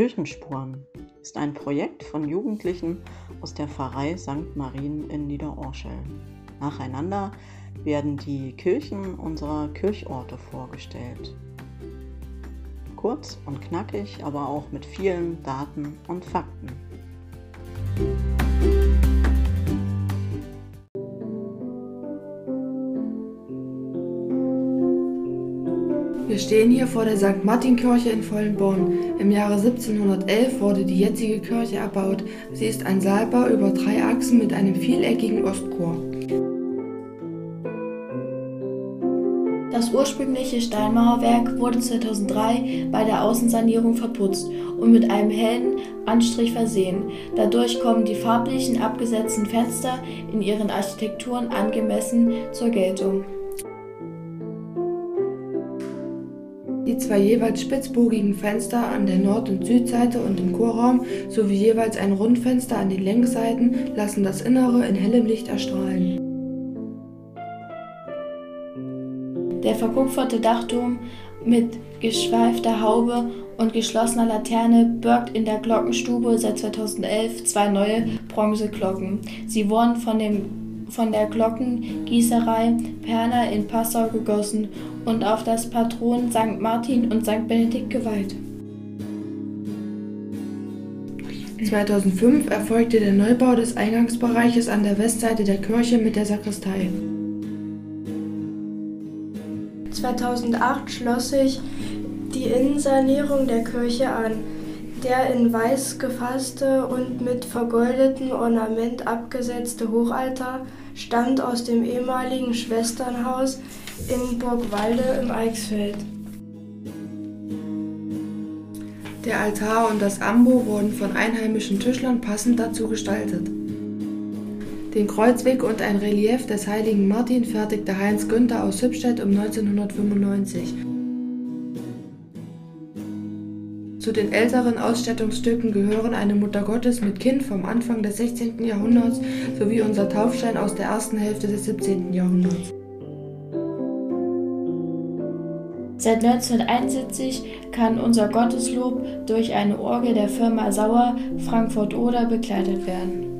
Kirchenspuren ist ein Projekt von Jugendlichen aus der Pfarrei St. Marien in Niederorschel. Nacheinander werden die Kirchen unserer Kirchorte vorgestellt. Kurz und knackig, aber auch mit vielen Daten und Fakten. Stehen hier vor der St. Martin-Kirche in Vollenborn. Im Jahre 1711 wurde die jetzige Kirche erbaut. Sie ist ein Saalbau über drei Achsen mit einem vieleckigen Ostchor. Das ursprüngliche Steinmauerwerk wurde 2003 bei der Außensanierung verputzt und mit einem hellen Anstrich versehen. Dadurch kommen die farblichen abgesetzten Fenster in ihren Architekturen angemessen zur Geltung. Die zwei jeweils spitzbogigen Fenster an der Nord- und Südseite und im Chorraum sowie jeweils ein Rundfenster an den Längsseiten lassen das Innere in hellem Licht erstrahlen. Der verkupferte Dachturm mit geschweifter Haube und geschlossener Laterne birgt in der Glockenstube seit 2011 zwei neue Bronzeglocken. Sie wurden von dem von der Glockengießerei Perner in Passau gegossen und auf das Patron St. Martin und St. Benedikt geweiht. 2005 erfolgte der Neubau des Eingangsbereiches an der Westseite der Kirche mit der Sakristei. 2008 schloss sich die Innensanierung der Kirche an. Der in weiß gefasste und mit vergoldetem Ornament abgesetzte Hochaltar stammt aus dem ehemaligen Schwesternhaus in Burgwalde im Eichsfeld. Der Altar und das Ambo wurden von einheimischen Tischlern passend dazu gestaltet. Den Kreuzweg und ein Relief des heiligen Martin fertigte Heinz Günther aus Hübstedt um 1995. Zu den älteren Ausstattungsstücken gehören eine Muttergottes mit Kind vom Anfang des 16. Jahrhunderts sowie unser Taufstein aus der ersten Hälfte des 17. Jahrhunderts. Seit 1971 kann unser Gotteslob durch eine Orgel der Firma Sauer Frankfurt-Oder begleitet werden.